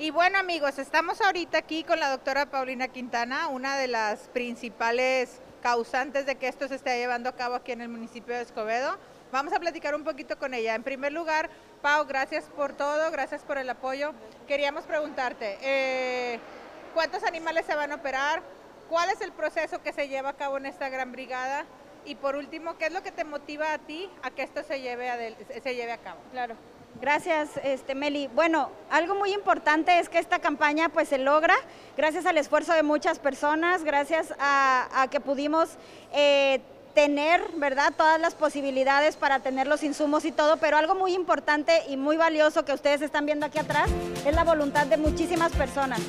Y bueno amigos, estamos ahorita aquí con la doctora Paulina Quintana, una de las principales causantes de que esto se esté llevando a cabo aquí en el municipio de Escobedo. Vamos a platicar un poquito con ella. En primer lugar, Pau, gracias por todo, gracias por el apoyo. Queríamos preguntarte, eh, ¿cuántos animales se van a operar? ¿Cuál es el proceso que se lleva a cabo en esta gran brigada? Y por último, ¿qué es lo que te motiva a ti a que esto se lleve a, se lleve a cabo? Claro. Gracias, este, Meli. Bueno, algo muy importante es que esta campaña pues se logra gracias al esfuerzo de muchas personas, gracias a, que pudimos eh, tener, ¿verdad?, todas las posibilidades para tener los insumos y todo, pero algo muy importante y muy valioso que ustedes están viendo aquí atrás es la voluntad de muchísimas personas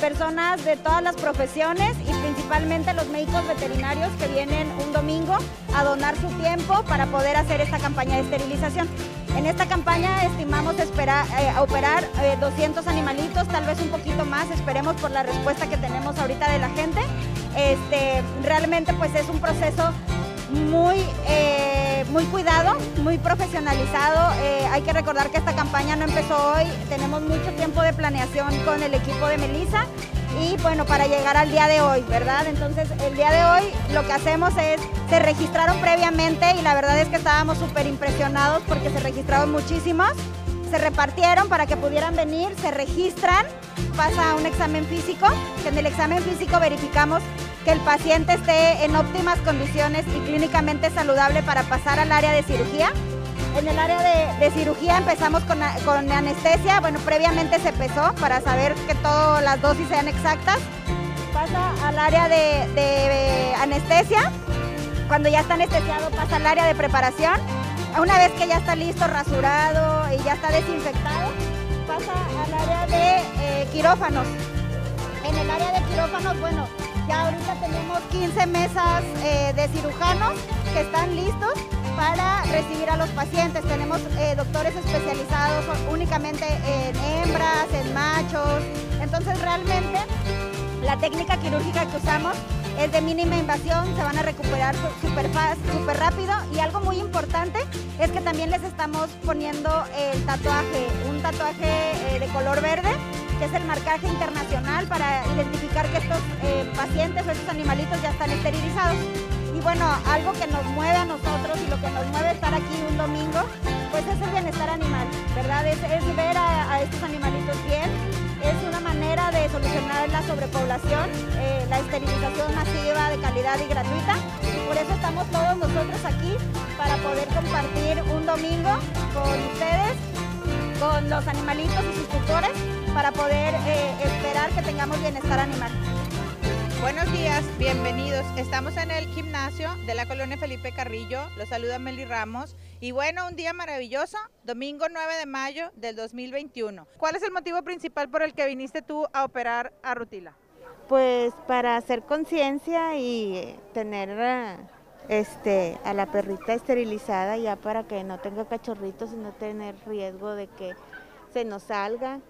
personas de todas las profesiones y principalmente los médicos veterinarios que vienen un domingo a donar su tiempo para poder hacer esta campaña de esterilización. En esta campaña estimamos esperar, eh, operar 200 eh, animalitos, tal vez un poquito más, esperemos por la respuesta que tenemos ahorita de la gente. Este, realmente pues es un proceso muy, eh, muy cuidado, muy profesionalizado. Eh, hay que recordar que esta campaña no empezó hoy, tenemos mucho tiempo de planeación con el equipo de Melissa y bueno, para llegar al día de hoy, ¿verdad? Entonces, el día de hoy lo que hacemos es, se registraron previamente y la verdad es que estábamos súper impresionados porque se registraron muchísimos, se repartieron para que pudieran venir, se registran, pasa un examen físico, que en el examen físico verificamos que el paciente esté en óptimas condiciones y clínicamente saludable para pasar al área de cirugía. En el área de, cirugía empezamos con, anestesia, bueno, previamente se pesó para saber que todas las dosis sean exactas. Pasa al área de, de anestesia, cuando ya está anestesiado pasa al área de preparación. Una vez que ya está listo, rasurado y ya está desinfectado, pasa al área de eh, quirófanos. En el área de quirófanos, bueno, ya ahorita tenemos 15 mesas eh, de cirujanos que están listos para recibir a los pacientes. Tenemos eh, doctores especializados únicamente en hembras, en machos. Entonces realmente la técnica quirúrgica que usamos es de mínima invasión, se van a recuperar súper super rápido y algo muy importante es que también les estamos poniendo el tatuaje, un tatuaje eh, de color verde que es el marcaje internacional para identificar que estos eh, pacientes o estos animalitos ya están esterilizados. Bueno, algo que nos mueve a nosotros y lo que nos mueve estar aquí un domingo, pues es el bienestar animal, ¿verdad? Es, ver a, estos animalitos bien, es una manera de solucionar la sobrepoblación, eh, la esterilización masiva de calidad y gratuita. Y por eso estamos todos nosotros aquí para poder compartir un domingo con ustedes, con los animalitos y sus tutores para poder eh, esperar que tengamos bienestar animal. Buenos días, bienvenidos. Estamos en el gimnasio de la colonia Felipe Carrillo. Los saluda Meli Ramos. Y bueno, un día maravilloso, domingo 9 de mayo del 2021. ¿Cuál es el motivo principal por el que viniste tú a operar a Rutila? Pues para hacer conciencia y tener eh, este, a la perrita esterilizada ya para que no tenga cachorritos y no tener riesgo de que se nos salga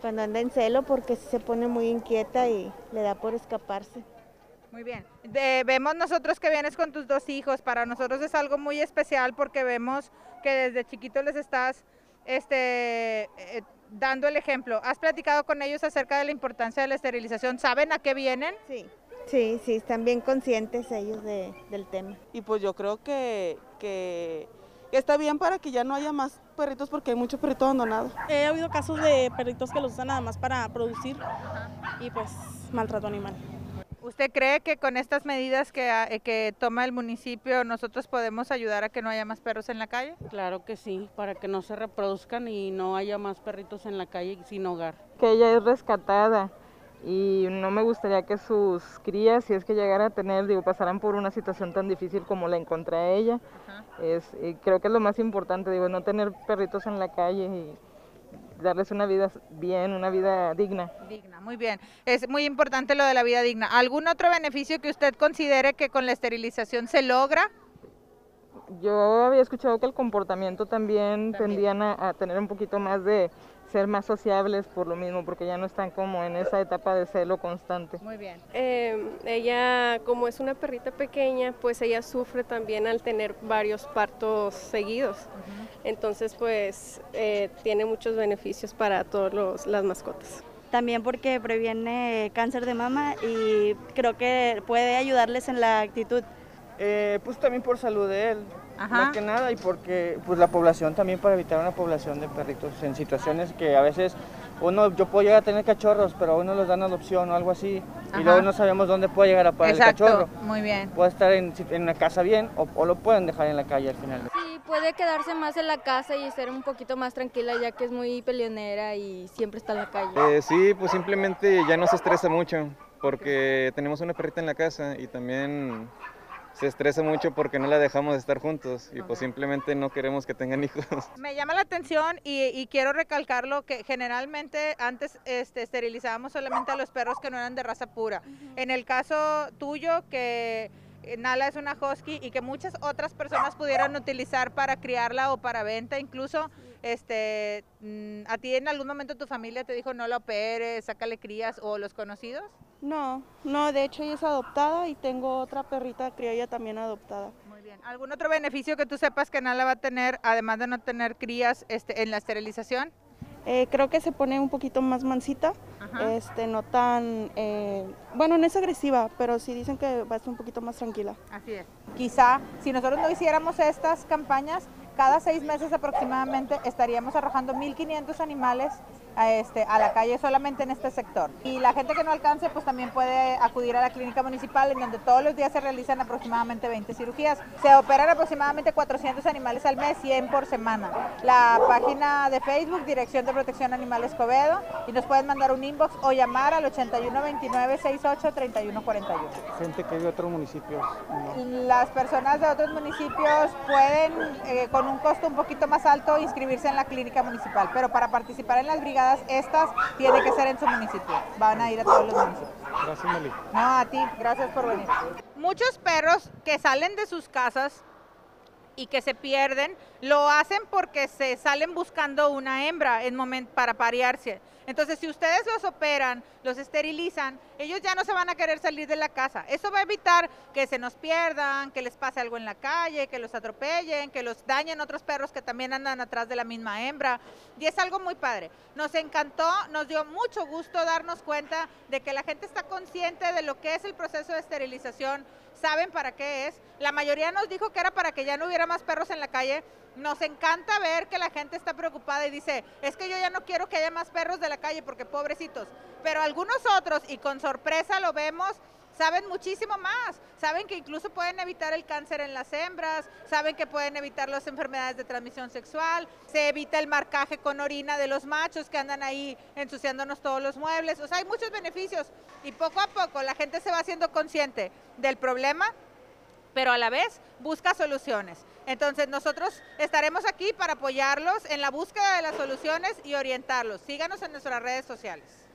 cuando anda en celo porque se pone muy inquieta y le da por escaparse. Muy bien. vemos nosotros que vienes con tus dos hijos. Para nosotros es algo muy especial porque vemos que desde chiquitos les estás este, eh, dando el ejemplo. ¿Has platicado con ellos acerca de la importancia de la esterilización? ¿Saben a qué vienen? Sí, sí, sí, están bien conscientes ellos del tema. Y pues yo creo que, que está bien para que ya no haya más perritos porque hay mucho perrito abandonado. He habido casos de perritos que los usan nada más para producir y pues maltrato animal. ¿Usted cree que con estas medidas que, ah, eh, que toma el municipio nosotros podemos ayudar a que no haya más perros en la calle? Claro que sí, para que no se reproduzcan y no haya más perritos en la calle sin hogar. Que ella es rescatada y no me gustaría que sus crías, si es que llegara a tener, digo, pasaran por una situación tan difícil como la encontré a ella. Es, creo que es lo más importante, digo, no tener perritos en la calle y darles una vida bien, una vida digna. Digna, muy bien. Es muy importante lo de la vida digna. ¿Algún otro beneficio que usted considere que con la esterilización se logra? Yo había escuchado que el comportamiento también, tendían a tener un poquito más de ser más sociables por lo mismo, porque ya no están como en esa etapa de celo constante. Muy bien. Em, ella, como es una perrita pequeña, pues ella sufre también al tener varios partos seguidos. Entonces, pues eh, tiene muchos beneficios para todas las mascotas. También porque previene cáncer de mama y creo que puede ayudarles en la actitud. Eh, pues también por salud de él, más que nada, y porque pues la población también para evitar una población de perritos en situaciones que a veces uno, yo puedo llegar a tener cachorros, pero a uno los dan adopción o algo así, y luego no sabemos dónde puede llegar a parar el cachorro. muy bien. Puede estar en, en una casa bien o, o, lo pueden dejar en la calle al final. Sí, puede quedarse más en la casa y ser un poquito más tranquila ya que es muy peleonera y siempre está en la calle. Eh, sí, pues simplemente ya no se estresa mucho porque tenemos una perrita en la casa y también se estresa mucho porque no la dejamos estar juntos y pues simplemente no queremos que tengan hijos. Me llama la atención y, quiero recalcarlo que generalmente antes este, esterilizábamos solamente a los perros que no eran de raza pura. En el caso tuyo que Nala es una husky y que muchas otras personas pudieran utilizar para criarla o para venta, incluso este, mm, ¿a ti en algún momento tu familia te dijo no la operes, sácale crías o los conocidos? No, no, de hecho ella es adoptada y tengo otra perrita criolla también adoptada. Muy bien. ¿Algún otro beneficio que tú sepas que Nala va a tener, además de no tener crías este, en la esterilización? Eh, creo que se pone un poquito más mansita, este, no tan, eh, bueno, no es agresiva, pero sí dicen que va a estar un poquito más tranquila. Así es. Quizá si nosotros no hiciéramos estas campañas, cada seis meses aproximadamente estaríamos arrojando 1.500 animales a, este, a la calle solamente en este sector. Y la gente que no alcance, pues también puede acudir a la clínica municipal, en donde todos los días se realizan aproximadamente 20 cirugías. Se operan aproximadamente 400 animales al mes, 100 por semana. La página de Facebook, Dirección de Protección Animal Escobedo, y nos pueden mandar un inbox o llamar al 8129 68 3141. Gente que de otros municipios. Las personas de otros municipios pueden, eh, con un costo un poquito más alto, inscribirse en la clínica municipal, pero para participar en las brigadas estas tiene que ser en su municipio. Van a ir a todos los municipios. Gracias, Meli. No, a ti, gracias por venir. Muchos perros que salen de sus casas y que se pierden, lo hacen porque se salen buscando una hembra en para parearse. Entonces, si ustedes los operan, los esterilizan, ellos ya no se van a querer salir de la casa. Eso va a evitar que se nos pierdan, que les pase algo en la calle, que los atropellen, que los dañen otros perros que también andan atrás de la misma hembra. Y es algo muy padre. Nos encantó, nos dio mucho gusto darnos cuenta de que la gente está consciente de lo que es el proceso de esterilización, saben para qué es. La mayoría nos dijo que era para que ya no hubiera más perros en la calle. Nos encanta ver que la gente está preocupada y dice, es que yo ya no quiero que haya más perros de la calle porque pobrecitos. Pero algunos otros, y con sorpresa lo vemos, saben muchísimo más. Saben que incluso pueden evitar el cáncer en las hembras, saben que pueden evitar las enfermedades de transmisión sexual, se evita el marcaje con orina de los machos que andan ahí ensuciándonos todos los muebles. O sea, hay muchos beneficios y poco a poco la gente se va haciendo consciente del problema, pero a la vez busca soluciones. Entonces nosotros estaremos aquí para apoyarlos en la búsqueda de las soluciones y orientarlos. Síganos en nuestras redes sociales.